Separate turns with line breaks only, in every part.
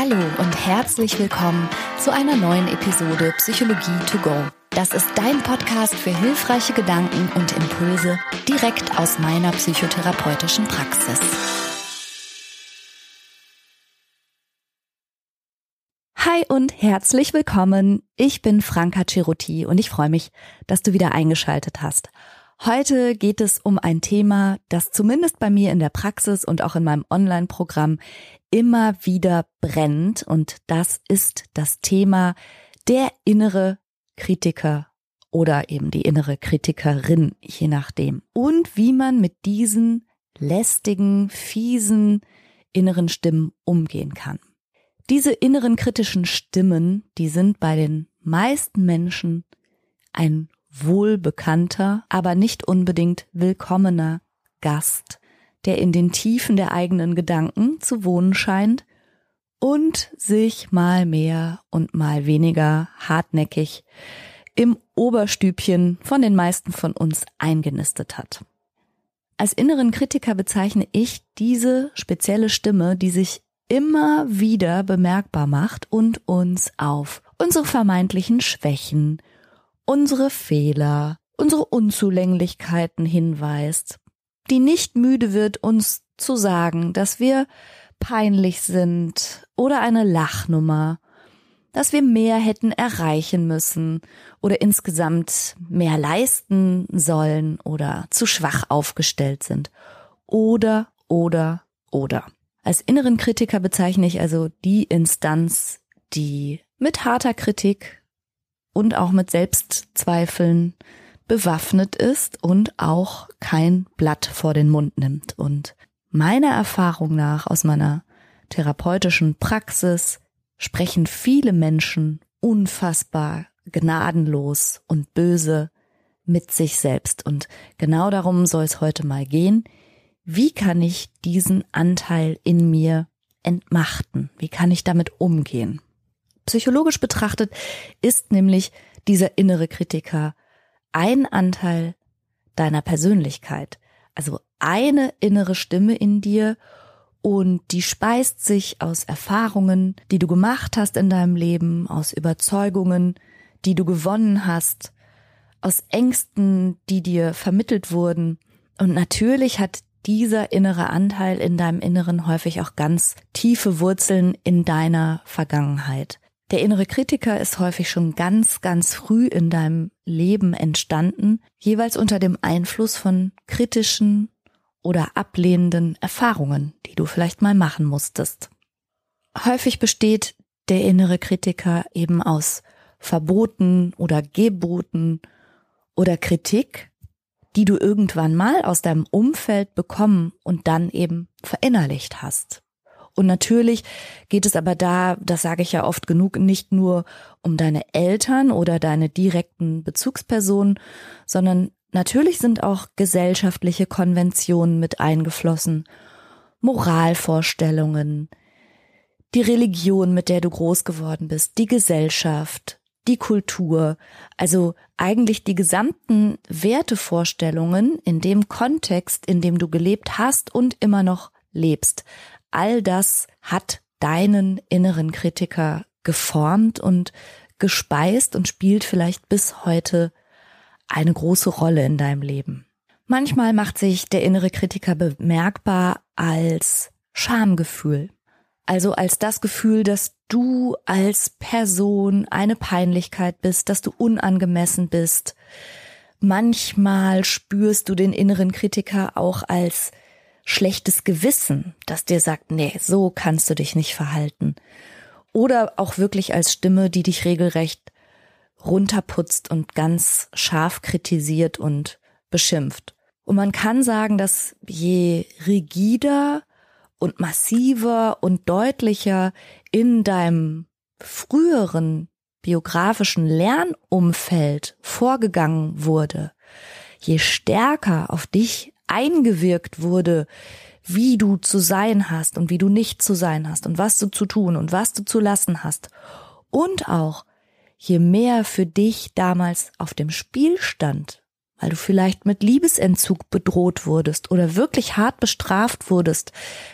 Hallo und herzlich willkommen zu einer neuen Episode Psychologie to go. Das ist dein Podcast für hilfreiche Gedanken und Impulse direkt aus meiner psychotherapeutischen Praxis. Hi und herzlich willkommen. Ich bin Franka Ceruti und ich freue mich, dass du wieder eingeschaltet hast. Heute geht es um ein Thema, das zumindest bei mir in der Praxis und auch in meinem Online-Programm immer wieder brennt und das ist das Thema der innere Kritiker oder eben die innere Kritikerin, je nachdem. Und wie man mit diesen lästigen, fiesen inneren Stimmen umgehen kann. Diese inneren kritischen Stimmen, die sind bei den meisten Menschen ein wohlbekannter, aber nicht unbedingt willkommener Gast, der in den Tiefen der eigenen Gedanken zu wohnen scheint und sich mal mehr und mal weniger hartnäckig im Oberstübchen von den meisten von uns eingenistet hat. Als inneren Kritiker bezeichne ich diese spezielle Stimme, die sich immer wieder bemerkbar macht und uns auf unsere vermeintlichen Schwächen, unsere Fehler, unsere Unzulänglichkeiten hinweist, die nicht müde wird, uns zu sagen, dass wir peinlich sind oder eine Lachnummer, dass wir mehr hätten erreichen müssen oder insgesamt mehr leisten sollen oder zu schwach aufgestellt sind. Oder, oder, oder. Als inneren Kritiker bezeichne ich also die Instanz, die mit harter Kritik und auch mit Selbstzweifeln bewaffnet ist und auch kein Blatt vor den Mund nimmt. Und meiner Erfahrung nach aus meiner therapeutischen Praxis sprechen viele Menschen unfassbar gnadenlos und böse mit sich selbst. Und genau darum soll es heute mal gehen. Wie kann ich diesen Anteil in mir entmachten? Wie kann ich damit umgehen? Psychologisch betrachtet ist nämlich dieser innere Kritiker ein Anteil deiner Persönlichkeit, also eine innere Stimme in dir und die speist sich aus Erfahrungen, die du gemacht hast in deinem Leben, aus Überzeugungen, die du gewonnen hast, aus Ängsten, die dir vermittelt wurden. Und natürlich hat dieser innere Anteil in deinem Inneren häufig auch ganz tiefe Wurzeln in deiner Vergangenheit. Der innere Kritiker ist häufig schon ganz, ganz früh in deinem Leben entstanden, jeweils unter dem Einfluss von kritischen oder ablehnenden Erfahrungen, die du vielleicht mal machen musstest. Häufig besteht der innere Kritiker eben aus Verboten oder Geboten oder Kritik, die du irgendwann mal aus deinem Umfeld bekommen und dann eben verinnerlicht hast. Und natürlich geht es aber da, das sage ich ja oft genug, nicht nur um deine Eltern oder deine direkten Bezugspersonen, sondern natürlich sind auch gesellschaftliche Konventionen mit eingeflossen, Moralvorstellungen, die Religion, mit der du groß geworden bist, die Gesellschaft, die Kultur, also eigentlich die gesamten Wertevorstellungen in dem Kontext, in dem du gelebt hast und immer noch lebst all das hat deinen inneren Kritiker geformt und gespeist und spielt vielleicht bis heute eine große Rolle in deinem Leben. Manchmal macht sich der innere Kritiker bemerkbar als Schamgefühl. Also als das Gefühl, dass du als Person eine Peinlichkeit bist, dass du unangemessen bist. Manchmal spürst du den inneren Kritiker auch als schlechtes Gewissen, das dir sagt, nee, so kannst du dich nicht verhalten. Oder auch wirklich als Stimme, die dich regelrecht runterputzt und ganz scharf kritisiert und beschimpft. Und man kann sagen, dass je rigider und massiver und deutlicher in deinem früheren biografischen Lernumfeld vorgegangen wurde, je stärker auf dich eingewirkt wurde, wie du zu sein hast und wie du nicht zu sein hast und was du zu tun und was du zu lassen hast. Und auch, je mehr für dich damals auf dem Spiel stand, weil du vielleicht mit Liebesentzug bedroht wurdest oder wirklich hart bestraft wurdest,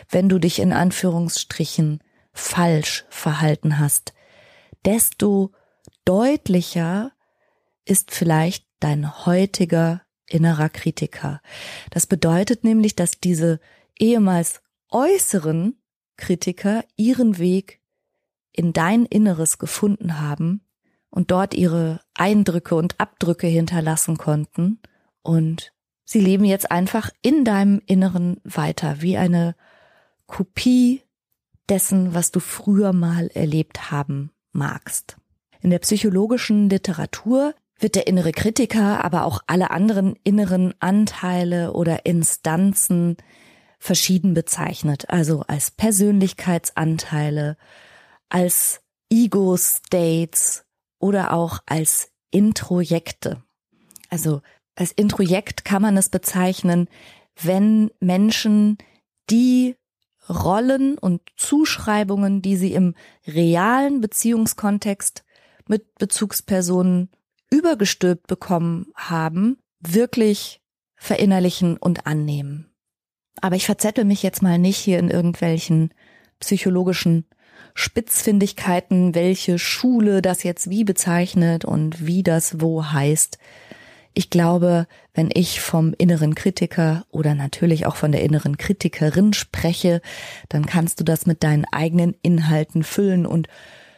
wenn du dich in Anführungsstrichen falsch verhalten hast, desto deutlicher ist vielleicht dein heutiger innerer Kritiker. Das bedeutet nämlich, dass diese ehemals äußeren Kritiker ihren Weg in dein Inneres gefunden haben und dort ihre Eindrücke und Abdrücke hinterlassen konnten und sie leben jetzt einfach in deinem Inneren weiter, wie eine Kopie dessen, was du früher mal erlebt haben magst. In der psychologischen Literatur wird der innere Kritiker, aber auch alle anderen inneren Anteile oder Instanzen verschieden bezeichnet, also als Persönlichkeitsanteile, als Ego-States oder auch als Introjekte. Also als Introjekt kann man es bezeichnen, wenn Menschen die Rollen und Zuschreibungen, die sie im realen Beziehungskontext mit Bezugspersonen übergestülpt bekommen haben, wirklich verinnerlichen und annehmen. Aber ich verzettel mich jetzt mal nicht hier in irgendwelchen psychologischen Spitzfindigkeiten, welche Schule das jetzt wie bezeichnet und wie das wo heißt. Ich glaube, wenn ich vom inneren Kritiker oder natürlich auch von der inneren Kritikerin spreche, dann kannst du das mit deinen eigenen Inhalten füllen und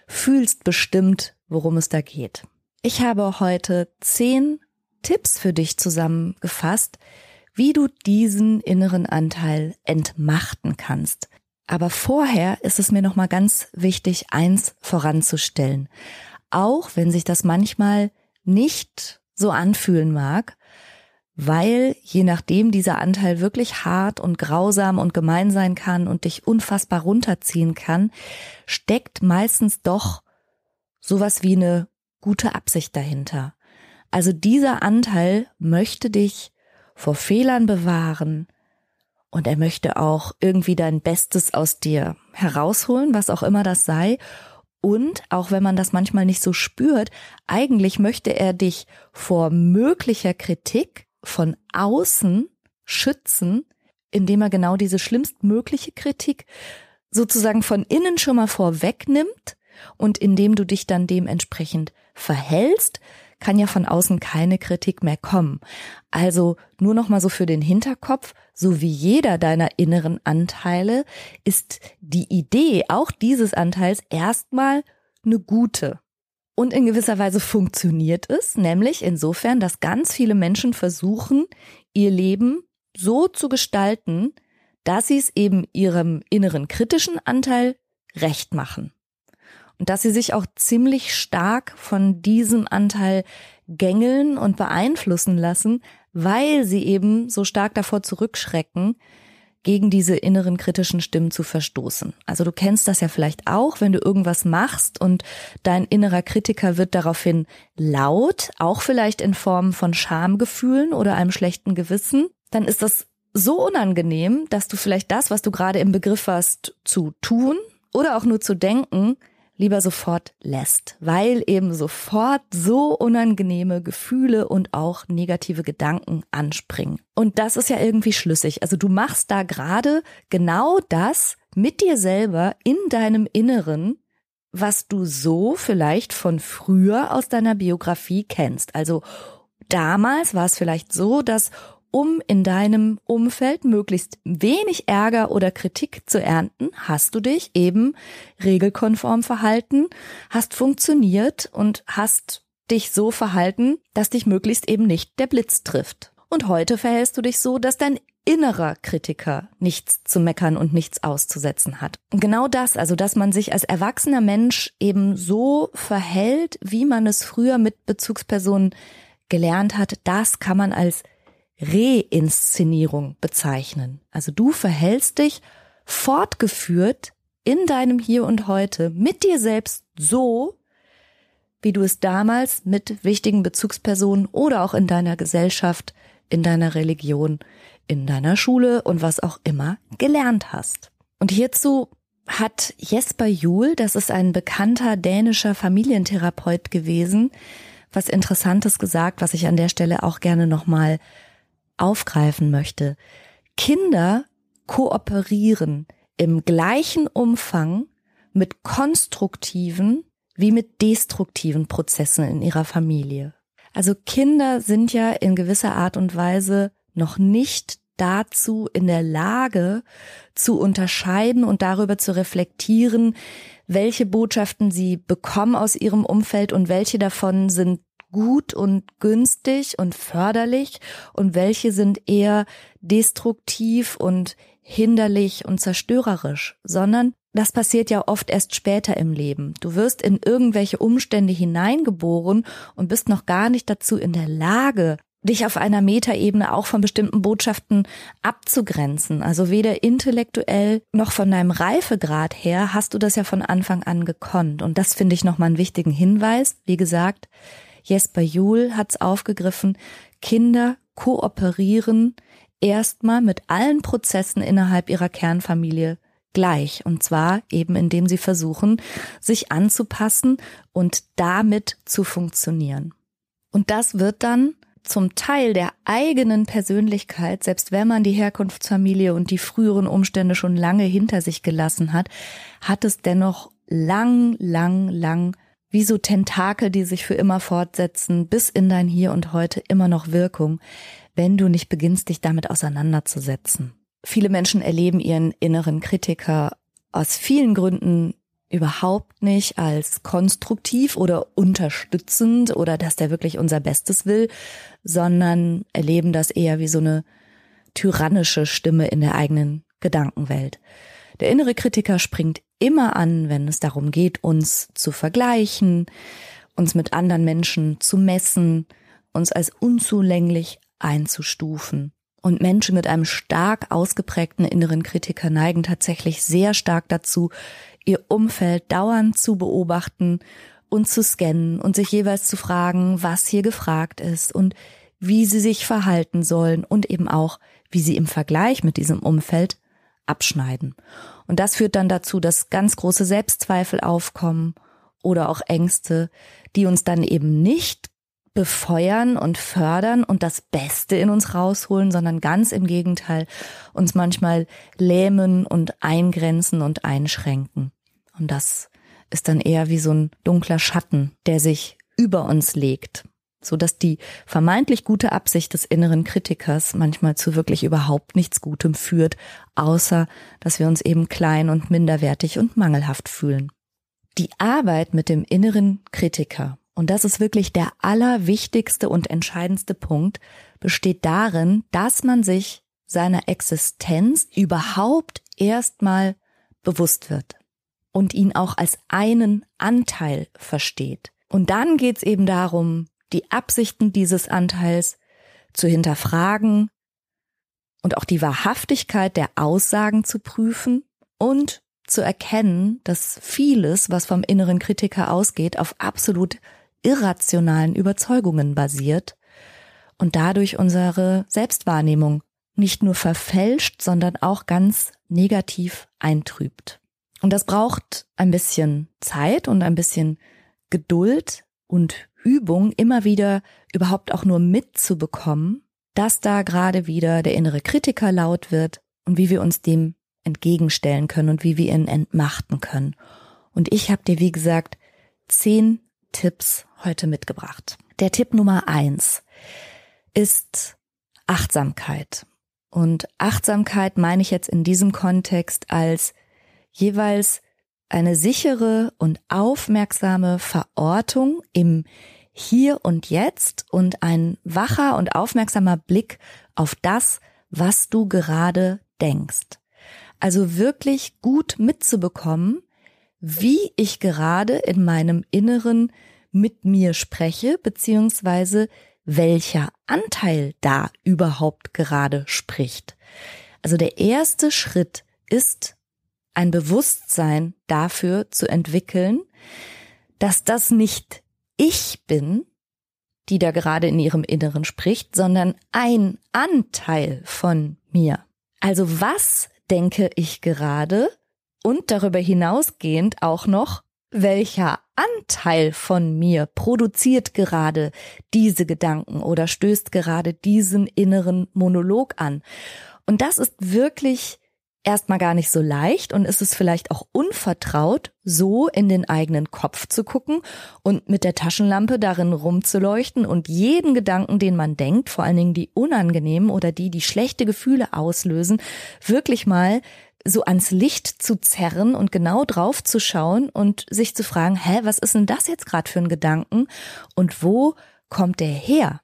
fühlst bestimmt, worum es da geht. Ich habe heute zehn Tipps für dich zusammengefasst, wie du diesen inneren Anteil entmachten kannst. Aber vorher ist es mir noch mal ganz wichtig, eins voranzustellen. Auch wenn sich das manchmal nicht so anfühlen mag, weil je nachdem dieser Anteil wirklich hart und grausam und gemein sein kann und dich unfassbar runterziehen kann, steckt meistens doch sowas wie eine gute Absicht dahinter. Also dieser Anteil möchte dich vor Fehlern bewahren und er möchte auch irgendwie dein Bestes aus dir herausholen, was auch immer das sei. Und auch wenn man das manchmal nicht so spürt, eigentlich möchte er dich vor möglicher Kritik von außen schützen, indem er genau diese schlimmstmögliche Kritik sozusagen von innen schon mal vorwegnimmt und indem du dich dann dementsprechend verhältst, kann ja von außen keine Kritik mehr kommen. Also nur noch mal so für den Hinterkopf, so wie jeder deiner inneren Anteile ist die Idee auch dieses Anteils erstmal eine gute. Und in gewisser Weise funktioniert es, nämlich insofern, dass ganz viele Menschen versuchen, ihr Leben so zu gestalten, dass sie es eben ihrem inneren kritischen Anteil recht machen und dass sie sich auch ziemlich stark von diesem Anteil gängeln und beeinflussen lassen, weil sie eben so stark davor zurückschrecken, gegen diese inneren kritischen Stimmen zu verstoßen. Also du kennst das ja vielleicht auch, wenn du irgendwas machst und dein innerer Kritiker wird daraufhin laut, auch vielleicht in Form von Schamgefühlen oder einem schlechten Gewissen, dann ist das so unangenehm, dass du vielleicht das, was du gerade im Begriff warst zu tun oder auch nur zu denken, lieber sofort lässt, weil eben sofort so unangenehme Gefühle und auch negative Gedanken anspringen. Und das ist ja irgendwie schlüssig. Also du machst da gerade genau das mit dir selber in deinem Inneren, was du so vielleicht von früher aus deiner Biografie kennst. Also damals war es vielleicht so, dass um in deinem Umfeld möglichst wenig Ärger oder Kritik zu ernten, hast du dich eben regelkonform verhalten, hast funktioniert und hast dich so verhalten, dass dich möglichst eben nicht der Blitz trifft. Und heute verhältst du dich so, dass dein innerer Kritiker nichts zu meckern und nichts auszusetzen hat. Und genau das, also dass man sich als erwachsener Mensch eben so verhält, wie man es früher mit Bezugspersonen gelernt hat, das kann man als Reinszenierung bezeichnen. Also du verhältst dich fortgeführt in deinem Hier und Heute mit dir selbst so, wie du es damals mit wichtigen Bezugspersonen oder auch in deiner Gesellschaft, in deiner Religion, in deiner Schule und was auch immer gelernt hast. Und hierzu hat Jesper Juhl, das ist ein bekannter dänischer Familientherapeut gewesen, was Interessantes gesagt, was ich an der Stelle auch gerne nochmal aufgreifen möchte. Kinder kooperieren im gleichen Umfang mit konstruktiven wie mit destruktiven Prozessen in ihrer Familie. Also Kinder sind ja in gewisser Art und Weise noch nicht dazu in der Lage zu unterscheiden und darüber zu reflektieren, welche Botschaften sie bekommen aus ihrem Umfeld und welche davon sind gut und günstig und förderlich und welche sind eher destruktiv und hinderlich und zerstörerisch, sondern das passiert ja oft erst später im Leben. Du wirst in irgendwelche Umstände hineingeboren und bist noch gar nicht dazu in der Lage, dich auf einer Metaebene auch von bestimmten Botschaften abzugrenzen. Also weder intellektuell noch von deinem Reifegrad her hast du das ja von Anfang an gekonnt. Und das finde ich nochmal einen wichtigen Hinweis. Wie gesagt, Jesper Juhl hat es aufgegriffen. Kinder kooperieren erstmal mit allen Prozessen innerhalb ihrer Kernfamilie gleich. Und zwar eben, indem sie versuchen, sich anzupassen und damit zu funktionieren. Und das wird dann zum Teil der eigenen Persönlichkeit, selbst wenn man die Herkunftsfamilie und die früheren Umstände schon lange hinter sich gelassen hat, hat es dennoch lang, lang, lang wie so Tentakel, die sich für immer fortsetzen, bis in dein Hier und heute immer noch Wirkung, wenn du nicht beginnst, dich damit auseinanderzusetzen. Viele Menschen erleben ihren inneren Kritiker aus vielen Gründen überhaupt nicht als konstruktiv oder unterstützend oder dass der wirklich unser Bestes will, sondern erleben das eher wie so eine tyrannische Stimme in der eigenen Gedankenwelt. Der innere Kritiker springt immer an, wenn es darum geht, uns zu vergleichen, uns mit anderen Menschen zu messen, uns als unzulänglich einzustufen. Und Menschen mit einem stark ausgeprägten inneren Kritiker neigen tatsächlich sehr stark dazu, ihr Umfeld dauernd zu beobachten und zu scannen und sich jeweils zu fragen, was hier gefragt ist und wie sie sich verhalten sollen und eben auch, wie sie im Vergleich mit diesem Umfeld abschneiden. Und das führt dann dazu, dass ganz große Selbstzweifel aufkommen oder auch Ängste, die uns dann eben nicht befeuern und fördern und das Beste in uns rausholen, sondern ganz im Gegenteil uns manchmal lähmen und eingrenzen und einschränken. Und das ist dann eher wie so ein dunkler Schatten, der sich über uns legt so dass die vermeintlich gute Absicht des inneren Kritikers manchmal zu wirklich überhaupt nichts Gutem führt, außer dass wir uns eben klein und minderwertig und mangelhaft fühlen. Die Arbeit mit dem inneren Kritiker, und das ist wirklich der allerwichtigste und entscheidendste Punkt, besteht darin, dass man sich seiner Existenz überhaupt erstmal bewusst wird und ihn auch als einen Anteil versteht. Und dann geht's eben darum, die Absichten dieses Anteils zu hinterfragen und auch die Wahrhaftigkeit der Aussagen zu prüfen und zu erkennen, dass vieles, was vom inneren Kritiker ausgeht, auf absolut irrationalen Überzeugungen basiert und dadurch unsere Selbstwahrnehmung nicht nur verfälscht, sondern auch ganz negativ eintrübt. Und das braucht ein bisschen Zeit und ein bisschen Geduld und Übung immer wieder überhaupt auch nur mitzubekommen, dass da gerade wieder der innere Kritiker laut wird und wie wir uns dem entgegenstellen können und wie wir ihn entmachten können. Und ich habe dir, wie gesagt, zehn Tipps heute mitgebracht. Der Tipp Nummer eins ist Achtsamkeit. Und Achtsamkeit meine ich jetzt in diesem Kontext als jeweils eine sichere und aufmerksame Verortung im hier und jetzt und ein wacher und aufmerksamer Blick auf das, was du gerade denkst. Also wirklich gut mitzubekommen, wie ich gerade in meinem Inneren mit mir spreche, beziehungsweise welcher Anteil da überhaupt gerade spricht. Also der erste Schritt ist ein Bewusstsein dafür zu entwickeln, dass das nicht ich bin, die da gerade in ihrem Inneren spricht, sondern ein Anteil von mir. Also was denke ich gerade und darüber hinausgehend auch noch, welcher Anteil von mir produziert gerade diese Gedanken oder stößt gerade diesen inneren Monolog an. Und das ist wirklich erstmal gar nicht so leicht und ist es vielleicht auch unvertraut, so in den eigenen Kopf zu gucken und mit der Taschenlampe darin rumzuleuchten und jeden Gedanken, den man denkt, vor allen Dingen die unangenehmen oder die, die schlechte Gefühle auslösen, wirklich mal so ans Licht zu zerren und genau drauf zu schauen und sich zu fragen, hä, was ist denn das jetzt gerade für ein Gedanken und wo kommt der her?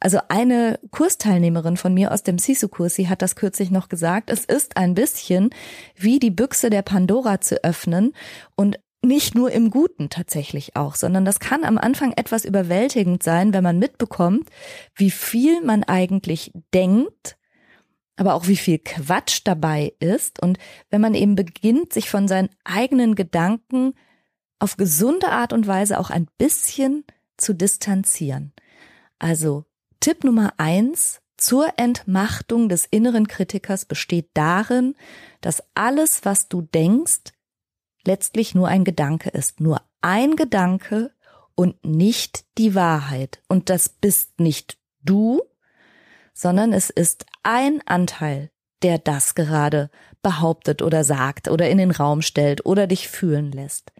Also eine Kursteilnehmerin von mir aus dem Sisu-Kurs, sie hat das kürzlich noch gesagt, es ist ein bisschen wie die Büchse der Pandora zu öffnen und nicht nur im Guten tatsächlich auch, sondern das kann am Anfang etwas überwältigend sein, wenn man mitbekommt, wie viel man eigentlich denkt, aber auch wie viel Quatsch dabei ist und wenn man eben beginnt, sich von seinen eigenen Gedanken auf gesunde Art und Weise auch ein bisschen zu distanzieren. Also Tipp Nummer eins zur Entmachtung des inneren Kritikers besteht darin, dass alles, was du denkst, letztlich nur ein Gedanke ist. Nur ein Gedanke und nicht die Wahrheit. Und das bist nicht du, sondern es ist ein Anteil, der das gerade behauptet oder sagt oder in den Raum stellt oder dich fühlen lässt.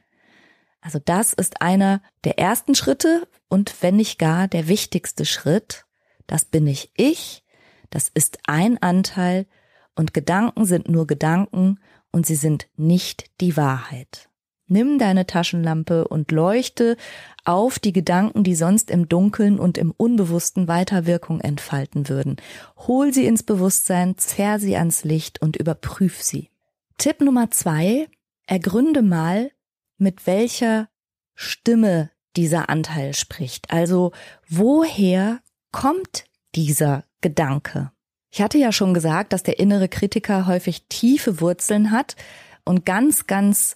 Also das ist einer der ersten Schritte und wenn nicht gar der wichtigste Schritt, das bin nicht ich, das ist ein Anteil und Gedanken sind nur Gedanken und sie sind nicht die Wahrheit. Nimm deine Taschenlampe und leuchte auf die Gedanken, die sonst im Dunkeln und im Unbewussten weiter Wirkung entfalten würden. Hol sie ins Bewusstsein, zerr sie ans Licht und überprüf sie. Tipp Nummer zwei, ergründe mal, mit welcher Stimme dieser Anteil spricht. Also woher kommt dieser Gedanke? Ich hatte ja schon gesagt, dass der innere Kritiker häufig tiefe Wurzeln hat und ganz, ganz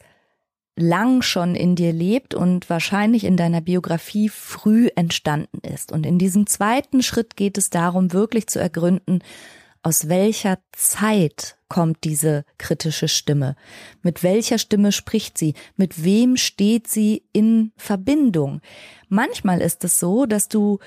lang schon in dir lebt und wahrscheinlich in deiner Biografie früh entstanden ist. Und in diesem zweiten Schritt geht es darum, wirklich zu ergründen, aus welcher Zeit kommt diese kritische Stimme? Mit welcher Stimme spricht sie? Mit wem steht sie in Verbindung? Manchmal ist es so, dass du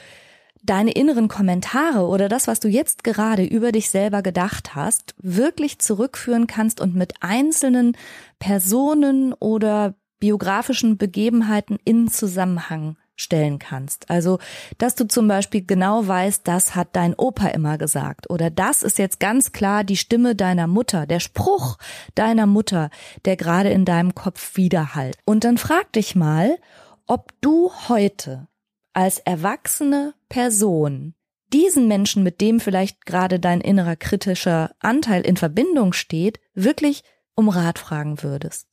deine inneren Kommentare oder das, was du jetzt gerade über dich selber gedacht hast, wirklich zurückführen kannst und mit einzelnen Personen oder biografischen Begebenheiten in Zusammenhang stellen kannst. Also, dass du zum Beispiel genau weißt, das hat dein Opa immer gesagt oder das ist jetzt ganz klar die Stimme deiner Mutter, der Spruch deiner Mutter, der gerade in deinem Kopf widerhallt. Und dann frag dich mal, ob du heute als erwachsene Person diesen Menschen, mit dem vielleicht gerade dein innerer kritischer Anteil in Verbindung steht, wirklich um Rat fragen würdest.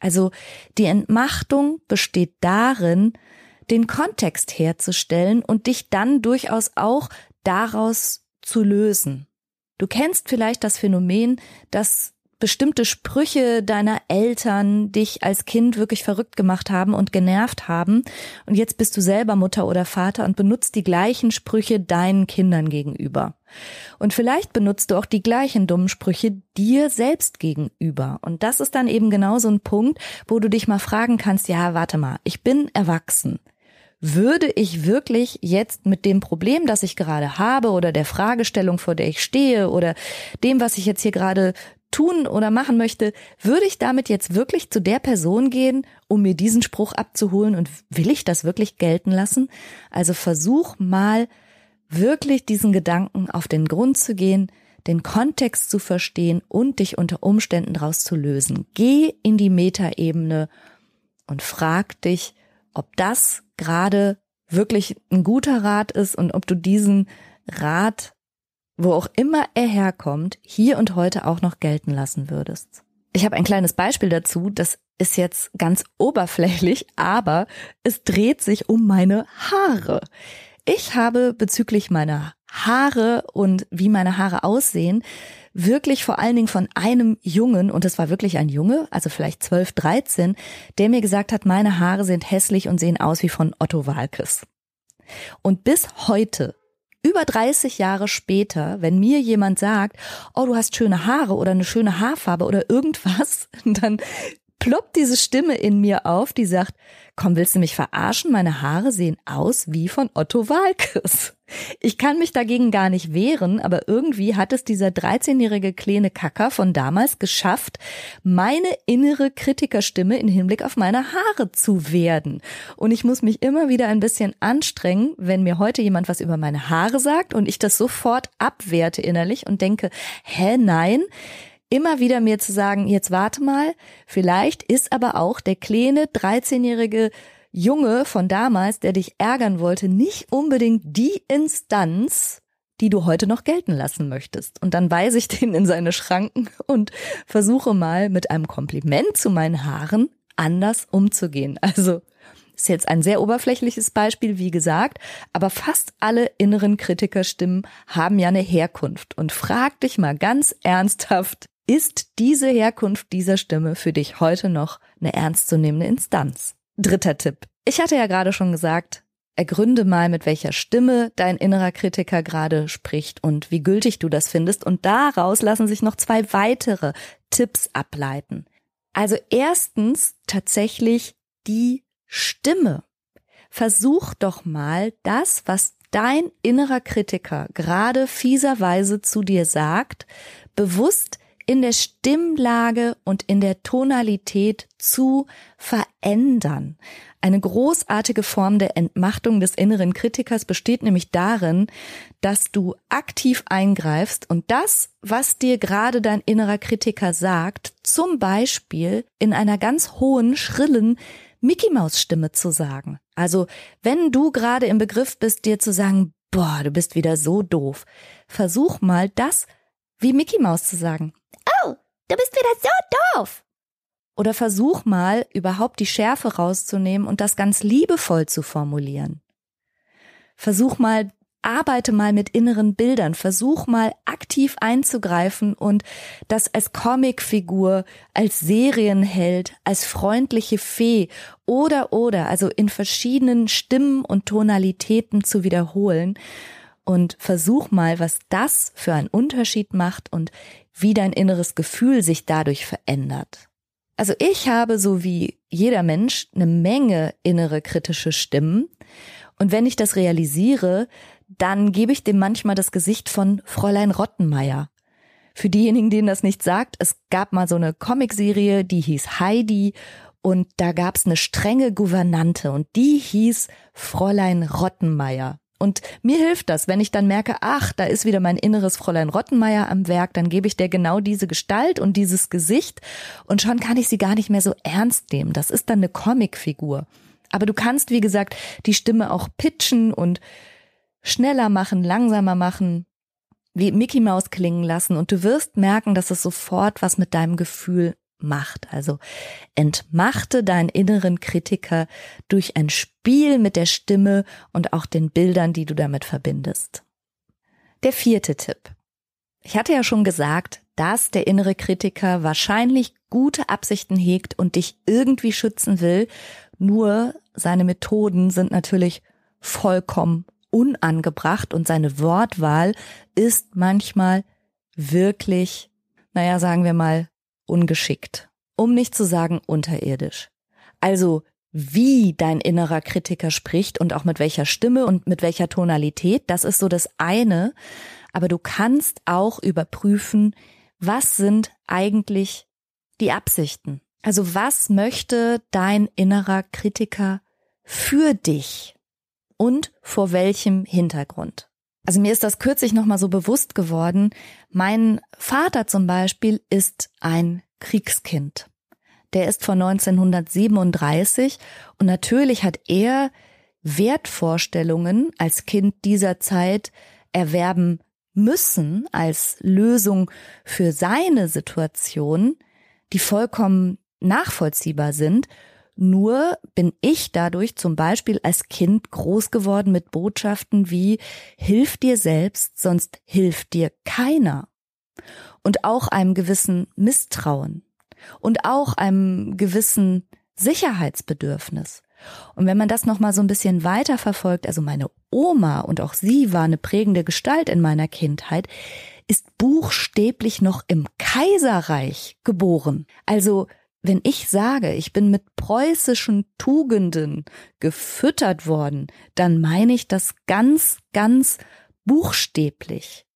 Also die Entmachtung besteht darin, den Kontext herzustellen und dich dann durchaus auch daraus zu lösen. Du kennst vielleicht das Phänomen, dass bestimmte Sprüche deiner Eltern dich als Kind wirklich verrückt gemacht haben und genervt haben. Und jetzt bist du selber Mutter oder Vater und benutzt die gleichen Sprüche deinen Kindern gegenüber. Und vielleicht benutzt du auch die gleichen dummen Sprüche dir selbst gegenüber. Und das ist dann eben genau so ein Punkt, wo du dich mal fragen kannst, ja, warte mal, ich bin erwachsen würde ich wirklich jetzt mit dem Problem, das ich gerade habe oder der Fragestellung, vor der ich stehe oder dem, was ich jetzt hier gerade tun oder machen möchte, würde ich damit jetzt wirklich zu der Person gehen, um mir diesen Spruch abzuholen und will ich das wirklich gelten lassen? Also versuch mal wirklich diesen Gedanken auf den Grund zu gehen, den Kontext zu verstehen und dich unter Umständen daraus zu lösen. Geh in die Metaebene und frag dich, ob das gerade wirklich ein guter Rat ist und ob du diesen Rat, wo auch immer er herkommt, hier und heute auch noch gelten lassen würdest. Ich habe ein kleines Beispiel dazu, das ist jetzt ganz oberflächlich, aber es dreht sich um meine Haare. Ich habe bezüglich meiner Haare und wie meine Haare aussehen, wirklich vor allen Dingen von einem Jungen, und es war wirklich ein Junge, also vielleicht 12, 13, der mir gesagt hat, meine Haare sind hässlich und sehen aus wie von Otto Walkes. Und bis heute, über 30 Jahre später, wenn mir jemand sagt, oh, du hast schöne Haare oder eine schöne Haarfarbe oder irgendwas, dann ploppt diese Stimme in mir auf, die sagt, komm, willst du mich verarschen? Meine Haare sehen aus wie von Otto Walkes. Ich kann mich dagegen gar nicht wehren, aber irgendwie hat es dieser 13-jährige kleine Kacker von damals geschafft, meine innere Kritikerstimme in Hinblick auf meine Haare zu werden. Und ich muss mich immer wieder ein bisschen anstrengen, wenn mir heute jemand was über meine Haare sagt und ich das sofort abwerte innerlich und denke, hä, nein, immer wieder mir zu sagen, jetzt warte mal, vielleicht ist aber auch der kleine 13-jährige Junge von damals, der dich ärgern wollte, nicht unbedingt die Instanz, die du heute noch gelten lassen möchtest. Und dann weise ich den in seine Schranken und versuche mal mit einem Kompliment zu meinen Haaren anders umzugehen. Also ist jetzt ein sehr oberflächliches Beispiel, wie gesagt, aber fast alle inneren Kritikerstimmen haben ja eine Herkunft. Und frag dich mal ganz ernsthaft, ist diese Herkunft dieser Stimme für dich heute noch eine ernstzunehmende Instanz? Dritter Tipp. Ich hatte ja gerade schon gesagt, ergründe mal, mit welcher Stimme dein innerer Kritiker gerade spricht und wie gültig du das findest. Und daraus lassen sich noch zwei weitere Tipps ableiten. Also erstens tatsächlich die Stimme. Versuch doch mal das, was dein innerer Kritiker gerade fieserweise zu dir sagt, bewusst in der Stimmlage und in der Tonalität zu verändern. Eine großartige Form der Entmachtung des inneren Kritikers besteht nämlich darin, dass du aktiv eingreifst und das, was dir gerade dein innerer Kritiker sagt, zum Beispiel in einer ganz hohen, schrillen Mickey Maus Stimme zu sagen. Also, wenn du gerade im Begriff bist, dir zu sagen, boah, du bist wieder so doof, versuch mal das wie Mickey Maus zu sagen. Oh, du bist wieder so doof. Oder versuch mal, überhaupt die Schärfe rauszunehmen und das ganz liebevoll zu formulieren. Versuch mal, arbeite mal mit inneren Bildern, versuch mal aktiv einzugreifen und das als Comicfigur, als Serienheld, als freundliche Fee oder oder, also in verschiedenen Stimmen und Tonalitäten zu wiederholen und versuch mal, was das für einen Unterschied macht und wie dein inneres Gefühl sich dadurch verändert. Also ich habe so wie jeder Mensch eine Menge innere kritische Stimmen und wenn ich das realisiere, dann gebe ich dem manchmal das Gesicht von Fräulein Rottenmeier. Für diejenigen, denen das nicht sagt, es gab mal so eine Comicserie, die hieß Heidi und da gab's eine strenge Gouvernante und die hieß Fräulein Rottenmeier. Und mir hilft das, wenn ich dann merke, ach, da ist wieder mein inneres Fräulein Rottenmeier am Werk, dann gebe ich der genau diese Gestalt und dieses Gesicht und schon kann ich sie gar nicht mehr so ernst nehmen. Das ist dann eine Comicfigur. Aber du kannst, wie gesagt, die Stimme auch pitchen und schneller machen, langsamer machen, wie Mickey Maus klingen lassen und du wirst merken, dass es sofort was mit deinem Gefühl Macht. Also entmachte deinen inneren Kritiker durch ein Spiel mit der Stimme und auch den Bildern, die du damit verbindest. Der vierte Tipp. Ich hatte ja schon gesagt, dass der innere Kritiker wahrscheinlich gute Absichten hegt und dich irgendwie schützen will, nur seine Methoden sind natürlich vollkommen unangebracht und seine Wortwahl ist manchmal wirklich, naja, sagen wir mal, ungeschickt, um nicht zu sagen unterirdisch. Also wie dein innerer Kritiker spricht und auch mit welcher Stimme und mit welcher Tonalität, das ist so das eine, aber du kannst auch überprüfen, was sind eigentlich die Absichten? Also was möchte dein innerer Kritiker für dich und vor welchem Hintergrund? Also mir ist das kürzlich nochmal so bewusst geworden. Mein Vater zum Beispiel ist ein Kriegskind. Der ist von 1937 und natürlich hat er Wertvorstellungen als Kind dieser Zeit erwerben müssen als Lösung für seine Situation, die vollkommen nachvollziehbar sind nur bin ich dadurch zum Beispiel als Kind groß geworden mit Botschaften wie Hilf dir selbst, sonst hilft dir keiner. Und auch einem gewissen Misstrauen und auch einem gewissen Sicherheitsbedürfnis. Und wenn man das nochmal so ein bisschen weiter verfolgt, also meine Oma und auch sie war eine prägende Gestalt in meiner Kindheit, ist buchstäblich noch im Kaiserreich geboren. Also wenn ich sage, ich bin mit preußischen Tugenden gefüttert worden, dann meine ich das ganz, ganz buchstäblich.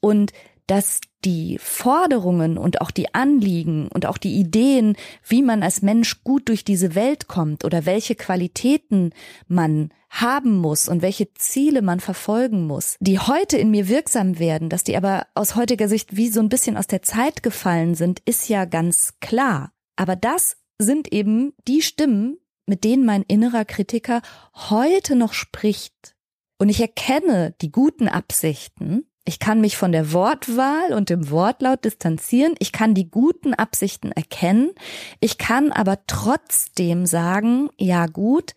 Und dass die Forderungen und auch die Anliegen und auch die Ideen, wie man als Mensch gut durch diese Welt kommt oder welche Qualitäten man haben muss und welche Ziele man verfolgen muss, die heute in mir wirksam werden, dass die aber aus heutiger Sicht wie so ein bisschen aus der Zeit gefallen sind, ist ja ganz klar. Aber das sind eben die Stimmen, mit denen mein innerer Kritiker heute noch spricht. Und ich erkenne die guten Absichten, ich kann mich von der Wortwahl und dem Wortlaut distanzieren. Ich kann die guten Absichten erkennen. Ich kann aber trotzdem sagen, ja gut,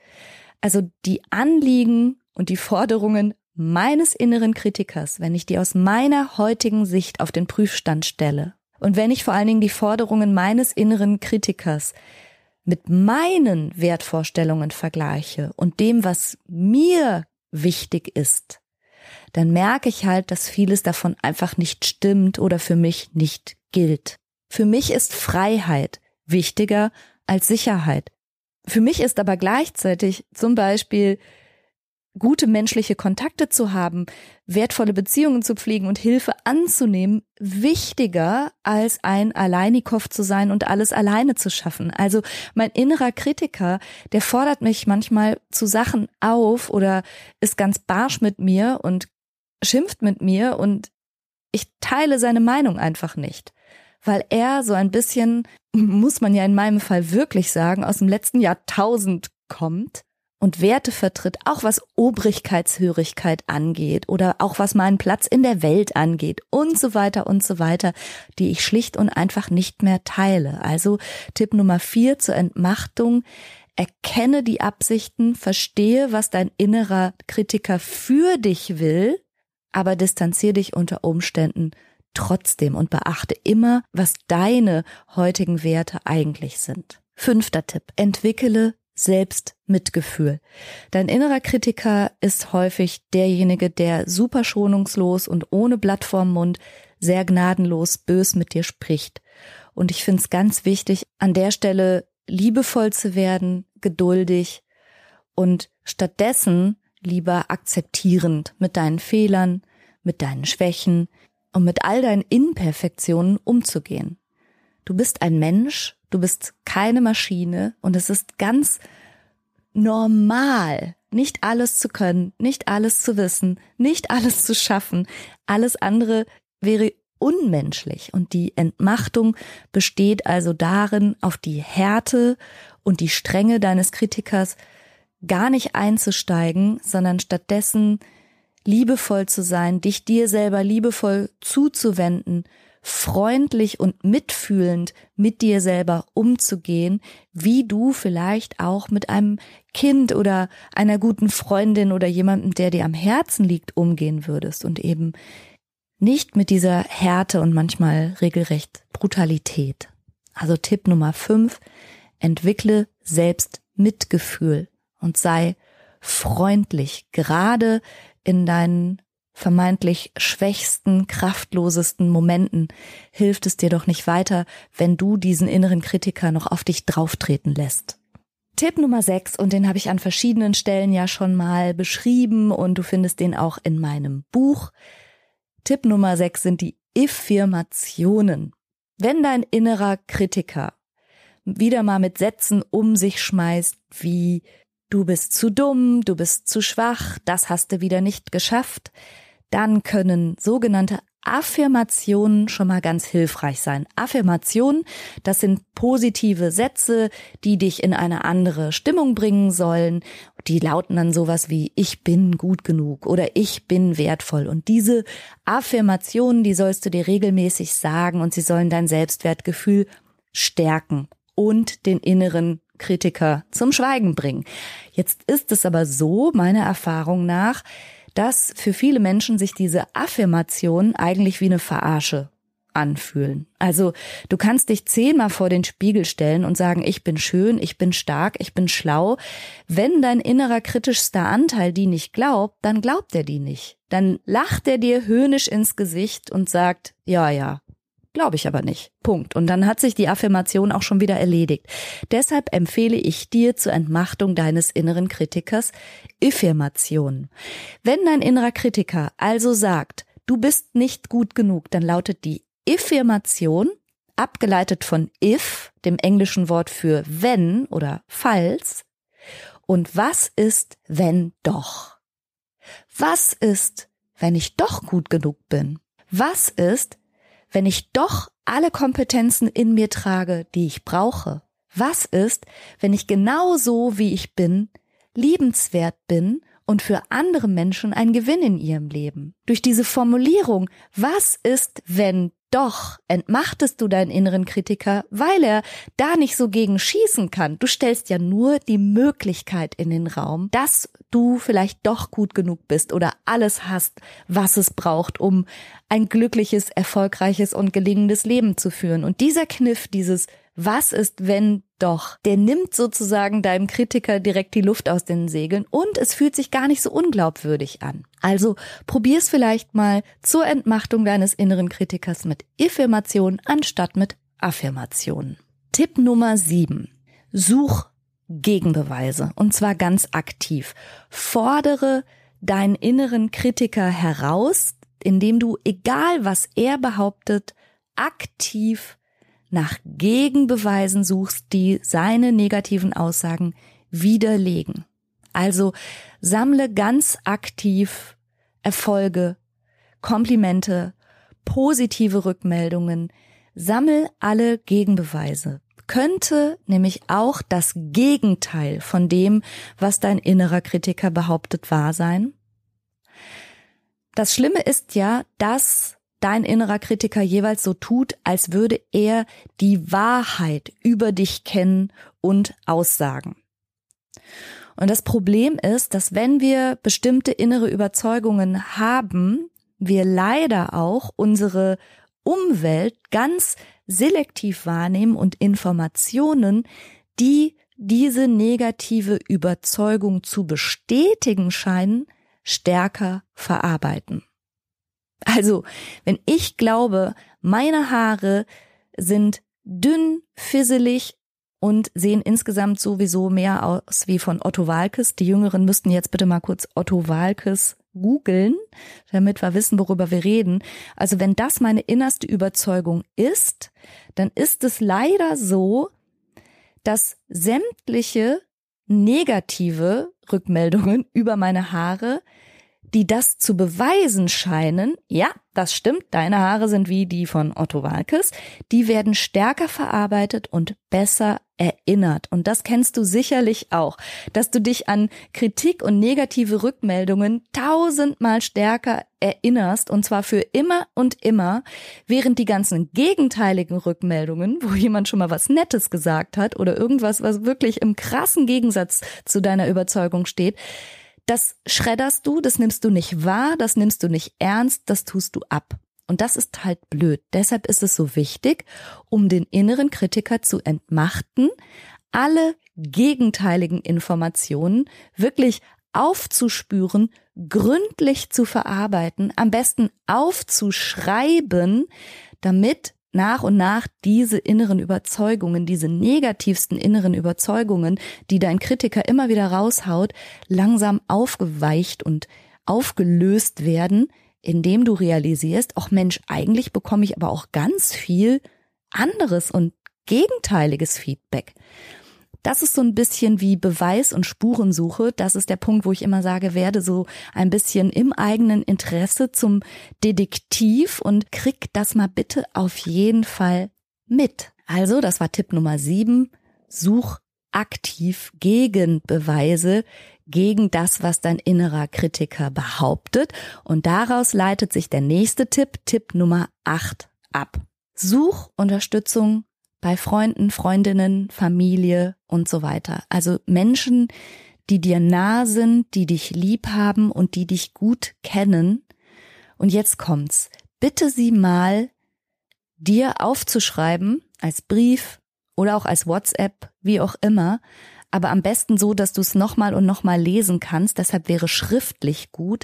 also die Anliegen und die Forderungen meines inneren Kritikers, wenn ich die aus meiner heutigen Sicht auf den Prüfstand stelle und wenn ich vor allen Dingen die Forderungen meines inneren Kritikers mit meinen Wertvorstellungen vergleiche und dem, was mir wichtig ist, dann merke ich halt, dass vieles davon einfach nicht stimmt oder für mich nicht gilt. Für mich ist Freiheit wichtiger als Sicherheit. Für mich ist aber gleichzeitig zum Beispiel gute menschliche Kontakte zu haben, wertvolle Beziehungen zu pflegen und Hilfe anzunehmen, wichtiger als ein Alleinikow zu sein und alles alleine zu schaffen. Also mein innerer Kritiker, der fordert mich manchmal zu Sachen auf oder ist ganz barsch mit mir und schimpft mit mir und ich teile seine Meinung einfach nicht, weil er so ein bisschen, muss man ja in meinem Fall wirklich sagen, aus dem letzten Jahrtausend kommt und Werte vertritt, auch was Obrigkeitshörigkeit angeht oder auch was meinen Platz in der Welt angeht und so weiter und so weiter, die ich schlicht und einfach nicht mehr teile. Also Tipp Nummer vier zur Entmachtung. Erkenne die Absichten, verstehe, was dein innerer Kritiker für dich will aber distanzier dich unter Umständen trotzdem und beachte immer, was deine heutigen Werte eigentlich sind. Fünfter Tipp. Entwickle selbst Mitgefühl. Dein innerer Kritiker ist häufig derjenige, der super schonungslos und ohne Blatt vorm Mund sehr gnadenlos bös mit dir spricht. Und ich finde es ganz wichtig, an der Stelle liebevoll zu werden, geduldig und stattdessen lieber akzeptierend mit deinen Fehlern, mit deinen Schwächen und mit all deinen Imperfektionen umzugehen. Du bist ein Mensch, du bist keine Maschine und es ist ganz normal, nicht alles zu können, nicht alles zu wissen, nicht alles zu schaffen. Alles andere wäre unmenschlich. Und die Entmachtung besteht also darin, auf die Härte und die Strenge deines Kritikers gar nicht einzusteigen, sondern stattdessen liebevoll zu sein, dich dir selber liebevoll zuzuwenden, freundlich und mitfühlend mit dir selber umzugehen, wie du vielleicht auch mit einem Kind oder einer guten Freundin oder jemandem, der dir am Herzen liegt, umgehen würdest und eben nicht mit dieser Härte und manchmal regelrecht Brutalität. Also Tipp Nummer fünf, entwickle selbst Mitgefühl und sei freundlich, gerade in deinen vermeintlich schwächsten, kraftlosesten Momenten hilft es dir doch nicht weiter, wenn du diesen inneren Kritiker noch auf dich drauftreten lässt. Tipp Nummer 6, und den habe ich an verschiedenen Stellen ja schon mal beschrieben und du findest den auch in meinem Buch. Tipp Nummer 6 sind die Affirmationen. Wenn dein innerer Kritiker wieder mal mit Sätzen um sich schmeißt wie du bist zu dumm, du bist zu schwach, das hast du wieder nicht geschafft, dann können sogenannte Affirmationen schon mal ganz hilfreich sein. Affirmationen, das sind positive Sätze, die dich in eine andere Stimmung bringen sollen. Die lauten dann sowas wie ich bin gut genug oder ich bin wertvoll. Und diese Affirmationen, die sollst du dir regelmäßig sagen und sie sollen dein Selbstwertgefühl stärken und den inneren Kritiker zum Schweigen bringen. Jetzt ist es aber so, meiner Erfahrung nach, dass für viele Menschen sich diese Affirmation eigentlich wie eine Verarsche anfühlen. Also du kannst dich zehnmal vor den Spiegel stellen und sagen, ich bin schön, ich bin stark, ich bin schlau. Wenn dein innerer kritischster Anteil die nicht glaubt, dann glaubt er die nicht. Dann lacht er dir höhnisch ins Gesicht und sagt, ja, ja, Glaube ich aber nicht. Punkt. Und dann hat sich die Affirmation auch schon wieder erledigt. Deshalb empfehle ich dir zur Entmachtung deines inneren Kritikers Affirmation. Wenn dein innerer Kritiker also sagt, du bist nicht gut genug, dann lautet die Affirmation, abgeleitet von if, dem englischen Wort für wenn oder falls. Und was ist, wenn doch? Was ist, wenn ich doch gut genug bin? Was ist, wenn ich doch alle Kompetenzen in mir trage, die ich brauche? Was ist, wenn ich genau so, wie ich bin, liebenswert bin und für andere Menschen ein Gewinn in ihrem Leben? Durch diese Formulierung, was ist, wenn doch entmachtest du deinen inneren Kritiker, weil er da nicht so gegen schießen kann. Du stellst ja nur die Möglichkeit in den Raum, dass du vielleicht doch gut genug bist oder alles hast, was es braucht, um ein glückliches, erfolgreiches und gelingendes Leben zu führen. Und dieser Kniff, dieses was ist, wenn doch, der nimmt sozusagen deinem Kritiker direkt die Luft aus den Segeln und es fühlt sich gar nicht so unglaubwürdig an. Also probier's vielleicht mal zur Entmachtung deines inneren Kritikers mit Affirmation anstatt mit Affirmation. Tipp Nummer sieben: Such Gegenbeweise und zwar ganz aktiv. Fordere deinen inneren Kritiker heraus, indem du, egal was er behauptet, aktiv nach Gegenbeweisen suchst, die seine negativen Aussagen widerlegen. Also sammle ganz aktiv Erfolge, Komplimente, positive Rückmeldungen, sammel alle Gegenbeweise. Könnte nämlich auch das Gegenteil von dem, was dein innerer Kritiker behauptet, wahr sein? Das Schlimme ist ja, dass dein innerer Kritiker jeweils so tut, als würde er die Wahrheit über dich kennen und aussagen. Und das Problem ist, dass wenn wir bestimmte innere Überzeugungen haben, wir leider auch unsere Umwelt ganz selektiv wahrnehmen und Informationen, die diese negative Überzeugung zu bestätigen scheinen, stärker verarbeiten. Also, wenn ich glaube, meine Haare sind dünn, fisselig und sehen insgesamt sowieso mehr aus wie von Otto Walkes. Die Jüngeren müssten jetzt bitte mal kurz Otto Walkes googeln, damit wir wissen, worüber wir reden. Also wenn das meine innerste Überzeugung ist, dann ist es leider so, dass sämtliche negative Rückmeldungen über meine Haare die das zu beweisen scheinen, ja, das stimmt, deine Haare sind wie die von Otto Walkes, die werden stärker verarbeitet und besser erinnert. Und das kennst du sicherlich auch, dass du dich an Kritik und negative Rückmeldungen tausendmal stärker erinnerst, und zwar für immer und immer, während die ganzen gegenteiligen Rückmeldungen, wo jemand schon mal was Nettes gesagt hat oder irgendwas, was wirklich im krassen Gegensatz zu deiner Überzeugung steht, das schredderst du, das nimmst du nicht wahr, das nimmst du nicht ernst, das tust du ab. Und das ist halt blöd. Deshalb ist es so wichtig, um den inneren Kritiker zu entmachten, alle gegenteiligen Informationen wirklich aufzuspüren, gründlich zu verarbeiten, am besten aufzuschreiben, damit nach und nach diese inneren Überzeugungen, diese negativsten inneren Überzeugungen, die dein Kritiker immer wieder raushaut, langsam aufgeweicht und aufgelöst werden, indem du realisierst, ach Mensch, eigentlich bekomme ich aber auch ganz viel anderes und gegenteiliges Feedback. Das ist so ein bisschen wie Beweis und Spurensuche. Das ist der Punkt, wo ich immer sage, werde so ein bisschen im eigenen Interesse zum Detektiv und krieg das mal bitte auf jeden Fall mit. Also, das war Tipp Nummer sieben. Such aktiv Gegenbeweise gegen das, was dein innerer Kritiker behauptet. Und daraus leitet sich der nächste Tipp, Tipp Nummer acht, ab. Such Unterstützung bei Freunden, Freundinnen, Familie und so weiter. Also Menschen, die dir nah sind, die dich lieb haben und die dich gut kennen. Und jetzt kommt's. Bitte sie mal, dir aufzuschreiben, als Brief oder auch als WhatsApp, wie auch immer, aber am besten so, dass du es nochmal und nochmal lesen kannst, deshalb wäre schriftlich gut,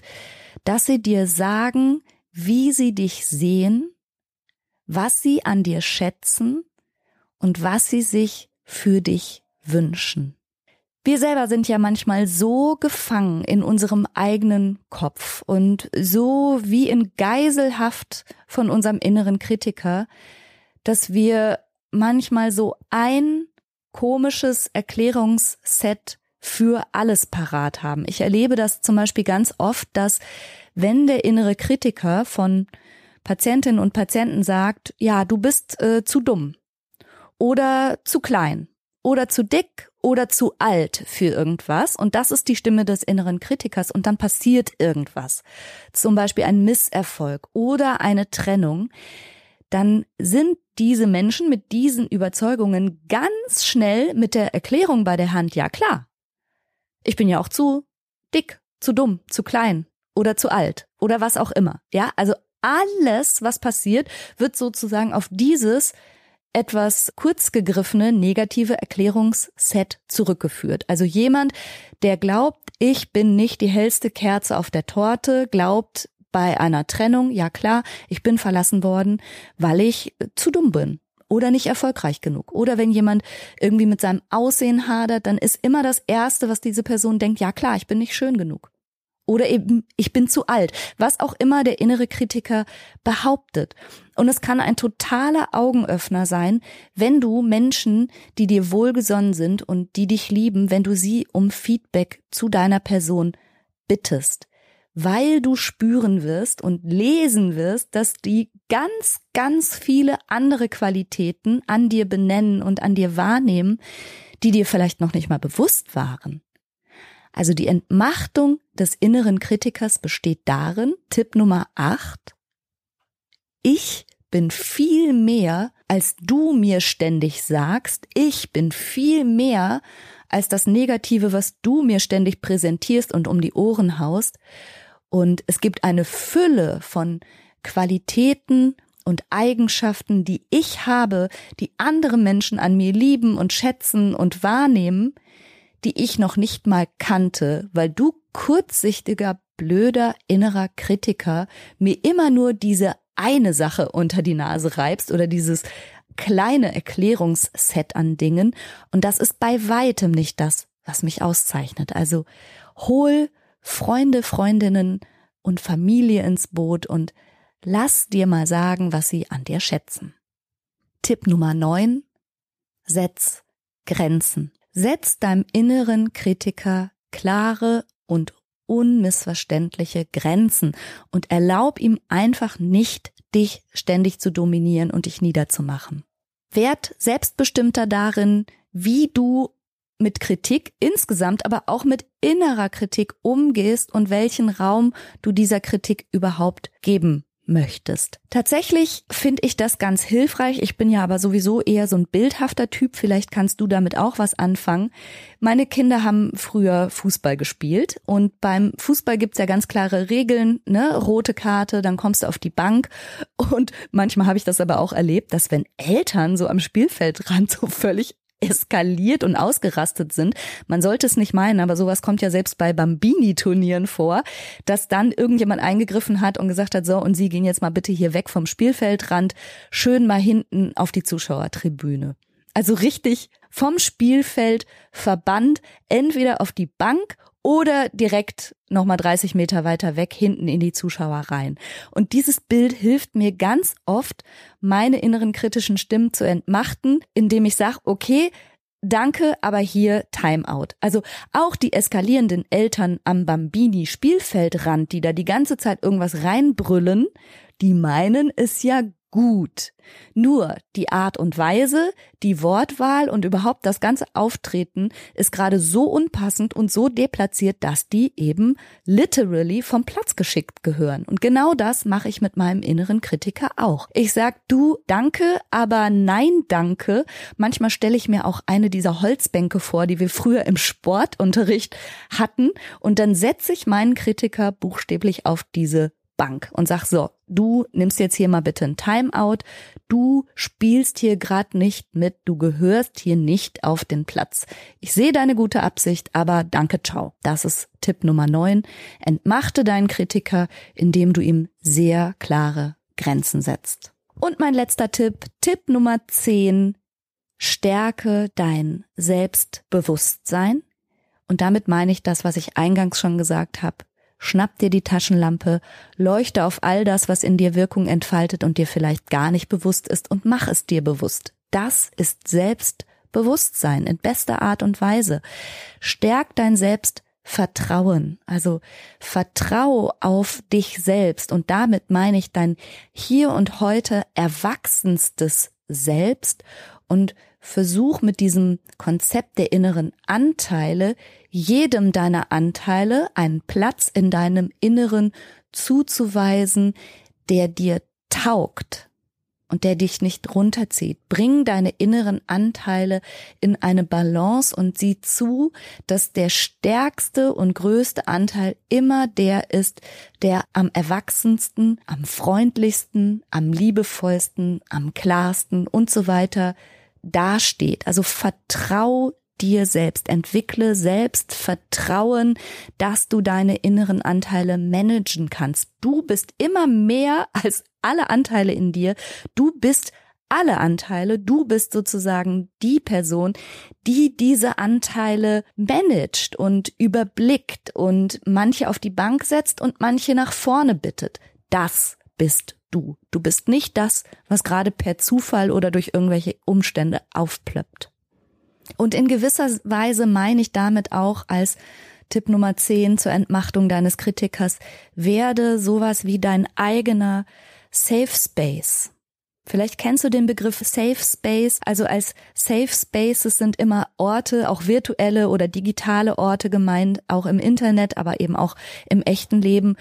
dass sie dir sagen, wie sie dich sehen, was sie an dir schätzen und was sie sich für dich wünschen. Wir selber sind ja manchmal so gefangen in unserem eigenen Kopf und so wie in Geiselhaft von unserem inneren Kritiker, dass wir manchmal so ein komisches Erklärungsset für alles parat haben. Ich erlebe das zum Beispiel ganz oft, dass wenn der innere Kritiker von Patientinnen und Patienten sagt, ja, du bist äh, zu dumm oder zu klein oder zu dick oder zu alt für irgendwas. Und das ist die Stimme des inneren Kritikers. Und dann passiert irgendwas, zum Beispiel ein Misserfolg oder eine Trennung, dann sind diese Menschen mit diesen Überzeugungen ganz schnell mit der Erklärung bei der Hand, ja klar, ich bin ja auch zu dick, zu dumm, zu klein oder zu alt oder was auch immer. Ja, also alles, was passiert, wird sozusagen auf dieses etwas kurz gegriffene negative Erklärungsset zurückgeführt. Also jemand, der glaubt, ich bin nicht die hellste Kerze auf der Torte, glaubt bei einer Trennung, ja klar, ich bin verlassen worden, weil ich zu dumm bin oder nicht erfolgreich genug. Oder wenn jemand irgendwie mit seinem Aussehen hadert, dann ist immer das Erste, was diese Person denkt, ja klar, ich bin nicht schön genug. Oder eben, ich bin zu alt. Was auch immer der innere Kritiker behauptet. Und es kann ein totaler Augenöffner sein, wenn du Menschen, die dir wohlgesonnen sind und die dich lieben, wenn du sie um Feedback zu deiner Person bittest weil du spüren wirst und lesen wirst, dass die ganz, ganz viele andere Qualitäten an dir benennen und an dir wahrnehmen, die dir vielleicht noch nicht mal bewusst waren. Also die Entmachtung des inneren Kritikers besteht darin, Tipp Nummer 8, ich bin viel mehr, als du mir ständig sagst, ich bin viel mehr als das Negative, was du mir ständig präsentierst und um die Ohren haust. Und es gibt eine Fülle von Qualitäten und Eigenschaften, die ich habe, die andere Menschen an mir lieben und schätzen und wahrnehmen, die ich noch nicht mal kannte, weil du kurzsichtiger, blöder innerer Kritiker mir immer nur diese eine Sache unter die Nase reibst oder dieses kleine Erklärungsset an Dingen. Und das ist bei weitem nicht das, was mich auszeichnet. Also hol Freunde, Freundinnen und Familie ins Boot und lass dir mal sagen, was sie an dir schätzen. Tipp Nummer 9. Setz Grenzen. Setz deinem inneren Kritiker klare und unmissverständliche Grenzen und erlaub ihm einfach nicht, dich ständig zu dominieren und dich niederzumachen. Werd selbstbestimmter darin, wie du mit Kritik insgesamt, aber auch mit innerer Kritik umgehst und welchen Raum du dieser Kritik überhaupt geben möchtest. Tatsächlich finde ich das ganz hilfreich. Ich bin ja aber sowieso eher so ein bildhafter Typ. Vielleicht kannst du damit auch was anfangen. Meine Kinder haben früher Fußball gespielt und beim Fußball gibt's ja ganz klare Regeln, ne? Rote Karte, dann kommst du auf die Bank. Und manchmal habe ich das aber auch erlebt, dass wenn Eltern so am Spielfeldrand so völlig eskaliert und ausgerastet sind. Man sollte es nicht meinen, aber sowas kommt ja selbst bei Bambini-Turnieren vor, dass dann irgendjemand eingegriffen hat und gesagt hat, so, und Sie gehen jetzt mal bitte hier weg vom Spielfeldrand, schön mal hinten auf die Zuschauertribüne. Also richtig vom Spielfeld verbannt, entweder auf die Bank oder direkt nochmal 30 Meter weiter weg hinten in die Zuschauer rein. Und dieses Bild hilft mir ganz oft, meine inneren kritischen Stimmen zu entmachten, indem ich sage, okay, Danke, aber hier Timeout. Also auch die eskalierenden Eltern am Bambini Spielfeldrand, die da die ganze Zeit irgendwas reinbrüllen, die meinen es ja gut. Nur die Art und Weise, die Wortwahl und überhaupt das ganze Auftreten ist gerade so unpassend und so deplatziert, dass die eben literally vom Platz geschickt gehören. Und genau das mache ich mit meinem inneren Kritiker auch. Ich sag du danke, aber nein danke. Manchmal stelle ich mir auch eine dieser Holzbänke vor, die wir früher im Sportunterricht hatten und dann setze ich meinen Kritiker buchstäblich auf diese Bank und sag so, du nimmst jetzt hier mal bitte ein Timeout, du spielst hier gerade nicht mit, du gehörst hier nicht auf den Platz. Ich sehe deine gute Absicht, aber danke, ciao. Das ist Tipp Nummer 9. Entmachte deinen Kritiker, indem du ihm sehr klare Grenzen setzt. Und mein letzter Tipp, Tipp Nummer 10, stärke dein Selbstbewusstsein. Und damit meine ich das, was ich eingangs schon gesagt habe. Schnapp dir die Taschenlampe, leuchte auf all das, was in dir Wirkung entfaltet und dir vielleicht gar nicht bewusst ist und mach es dir bewusst. Das ist Selbstbewusstsein in bester Art und Weise. Stärk dein Selbstvertrauen. Also vertrau auf dich selbst und damit meine ich dein hier und heute erwachsenstes Selbst und versuch mit diesem Konzept der inneren Anteile jedem deiner Anteile einen Platz in deinem Inneren zuzuweisen, der dir taugt und der dich nicht runterzieht. Bring deine inneren Anteile in eine Balance und sieh zu, dass der stärkste und größte Anteil immer der ist, der am erwachsensten, am freundlichsten, am liebevollsten, am klarsten und so weiter dasteht. Also vertrau dir selbst, entwickle selbst Vertrauen, dass du deine inneren Anteile managen kannst. Du bist immer mehr als alle Anteile in dir. Du bist alle Anteile. Du bist sozusagen die Person, die diese Anteile managt und überblickt und manche auf die Bank setzt und manche nach vorne bittet. Das bist du. Du bist nicht das, was gerade per Zufall oder durch irgendwelche Umstände aufplöppt. Und in gewisser Weise meine ich damit auch als Tipp Nummer 10 zur Entmachtung deines Kritikers, werde sowas wie dein eigener Safe Space. Vielleicht kennst du den Begriff Safe Space. Also als Safe Spaces sind immer Orte, auch virtuelle oder digitale Orte gemeint, auch im Internet, aber eben auch im echten Leben,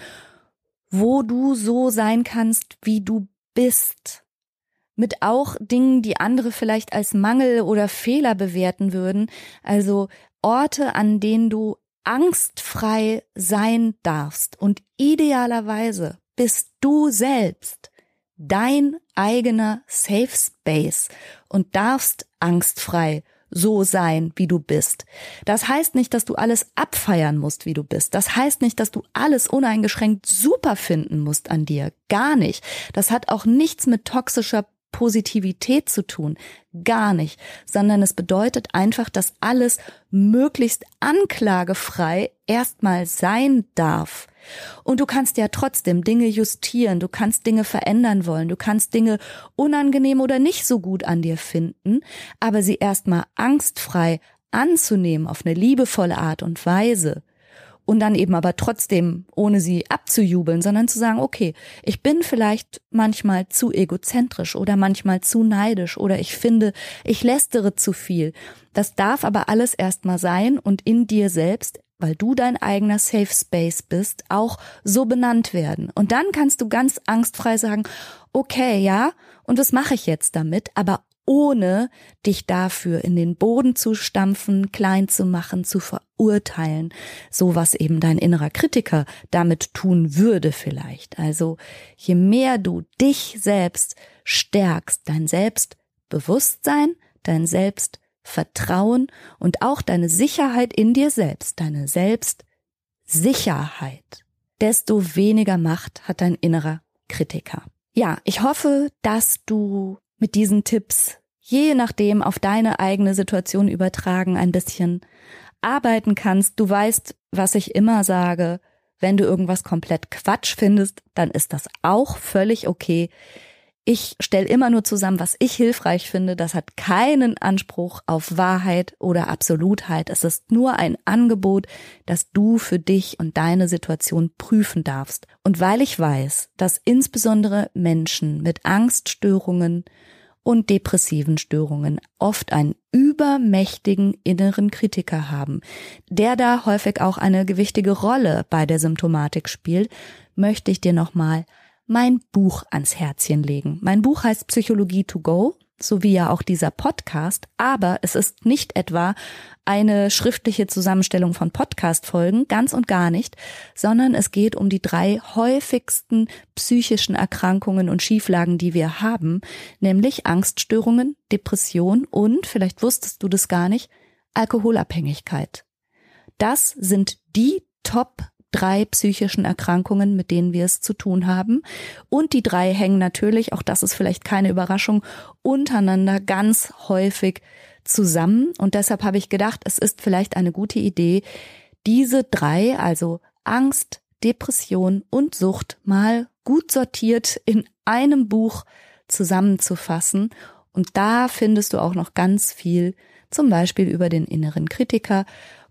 wo du so sein kannst, wie du bist mit auch Dingen, die andere vielleicht als Mangel oder Fehler bewerten würden. Also Orte, an denen du angstfrei sein darfst. Und idealerweise bist du selbst dein eigener Safe Space und darfst angstfrei so sein, wie du bist. Das heißt nicht, dass du alles abfeiern musst, wie du bist. Das heißt nicht, dass du alles uneingeschränkt super finden musst an dir. Gar nicht. Das hat auch nichts mit toxischer Positivität zu tun. Gar nicht. Sondern es bedeutet einfach, dass alles möglichst anklagefrei erstmal sein darf. Und du kannst ja trotzdem Dinge justieren, du kannst Dinge verändern wollen, du kannst Dinge unangenehm oder nicht so gut an dir finden, aber sie erstmal angstfrei anzunehmen auf eine liebevolle Art und Weise und dann eben aber trotzdem, ohne sie abzujubeln, sondern zu sagen, okay, ich bin vielleicht manchmal zu egozentrisch oder manchmal zu neidisch oder ich finde, ich lästere zu viel. Das darf aber alles erstmal sein und in dir selbst weil du dein eigener Safe Space bist, auch so benannt werden. Und dann kannst du ganz angstfrei sagen, okay, ja, und was mache ich jetzt damit? Aber ohne dich dafür in den Boden zu stampfen, klein zu machen, zu verurteilen, so was eben dein innerer Kritiker damit tun würde vielleicht. Also je mehr du dich selbst stärkst, dein Selbstbewusstsein, dein Selbstvertrauen und auch deine Sicherheit in dir selbst, deine Selbstsicherheit, desto weniger Macht hat dein innerer Kritiker. Ja, ich hoffe, dass du mit diesen Tipps je nachdem auf deine eigene Situation übertragen ein bisschen arbeiten kannst. Du weißt, was ich immer sage. Wenn du irgendwas komplett Quatsch findest, dann ist das auch völlig okay. Ich stelle immer nur zusammen, was ich hilfreich finde. Das hat keinen Anspruch auf Wahrheit oder Absolutheit. Es ist nur ein Angebot, das du für dich und deine Situation prüfen darfst. Und weil ich weiß, dass insbesondere Menschen mit Angststörungen und depressiven Störungen oft einen übermächtigen inneren Kritiker haben, der da häufig auch eine gewichtige Rolle bei der Symptomatik spielt, möchte ich dir nochmal mein Buch ans Herzchen legen. Mein Buch heißt Psychologie to go so wie ja auch dieser Podcast, aber es ist nicht etwa eine schriftliche Zusammenstellung von Podcast-Folgen, ganz und gar nicht, sondern es geht um die drei häufigsten psychischen Erkrankungen und Schieflagen, die wir haben, nämlich Angststörungen, Depression und, vielleicht wusstest du das gar nicht, Alkoholabhängigkeit. Das sind die Top drei psychischen Erkrankungen, mit denen wir es zu tun haben. Und die drei hängen natürlich, auch das ist vielleicht keine Überraschung, untereinander ganz häufig zusammen. Und deshalb habe ich gedacht, es ist vielleicht eine gute Idee, diese drei, also Angst, Depression und Sucht, mal gut sortiert in einem Buch zusammenzufassen. Und da findest du auch noch ganz viel, zum Beispiel über den inneren Kritiker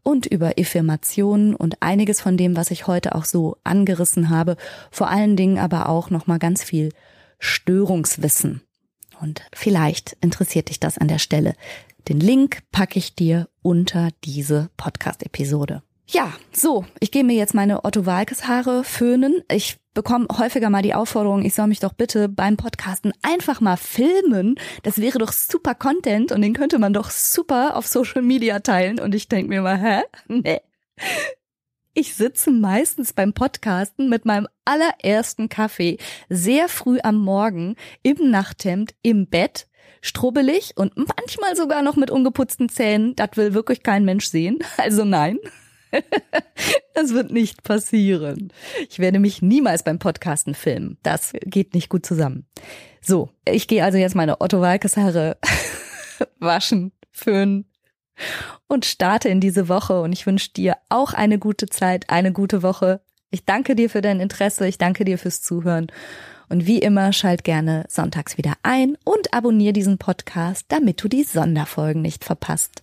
und über Affirmationen und einiges von dem, was ich heute auch so angerissen habe, vor allen Dingen aber auch noch mal ganz viel Störungswissen. Und vielleicht interessiert dich das an der Stelle. Den Link packe ich dir unter diese Podcast-Episode. Ja, so, ich gehe mir jetzt meine Otto Walkes Haare föhnen. Ich bekomme häufiger mal die Aufforderung, ich soll mich doch bitte beim Podcasten einfach mal filmen. Das wäre doch super Content und den könnte man doch super auf Social Media teilen. Und ich denke mir mal, hä? Nee. Ich sitze meistens beim Podcasten mit meinem allerersten Kaffee sehr früh am Morgen im Nachthemd im Bett strubbelig und manchmal sogar noch mit ungeputzten Zähnen. Das will wirklich kein Mensch sehen. Also nein. Das wird nicht passieren. Ich werde mich niemals beim Podcasten filmen. Das geht nicht gut zusammen. So, ich gehe also jetzt meine Otto Walkes Haare waschen, föhnen und starte in diese Woche und ich wünsche dir auch eine gute Zeit, eine gute Woche. Ich danke dir für dein Interesse, ich danke dir fürs Zuhören und wie immer schalt gerne sonntags wieder ein und abonniere diesen Podcast, damit du die Sonderfolgen nicht verpasst.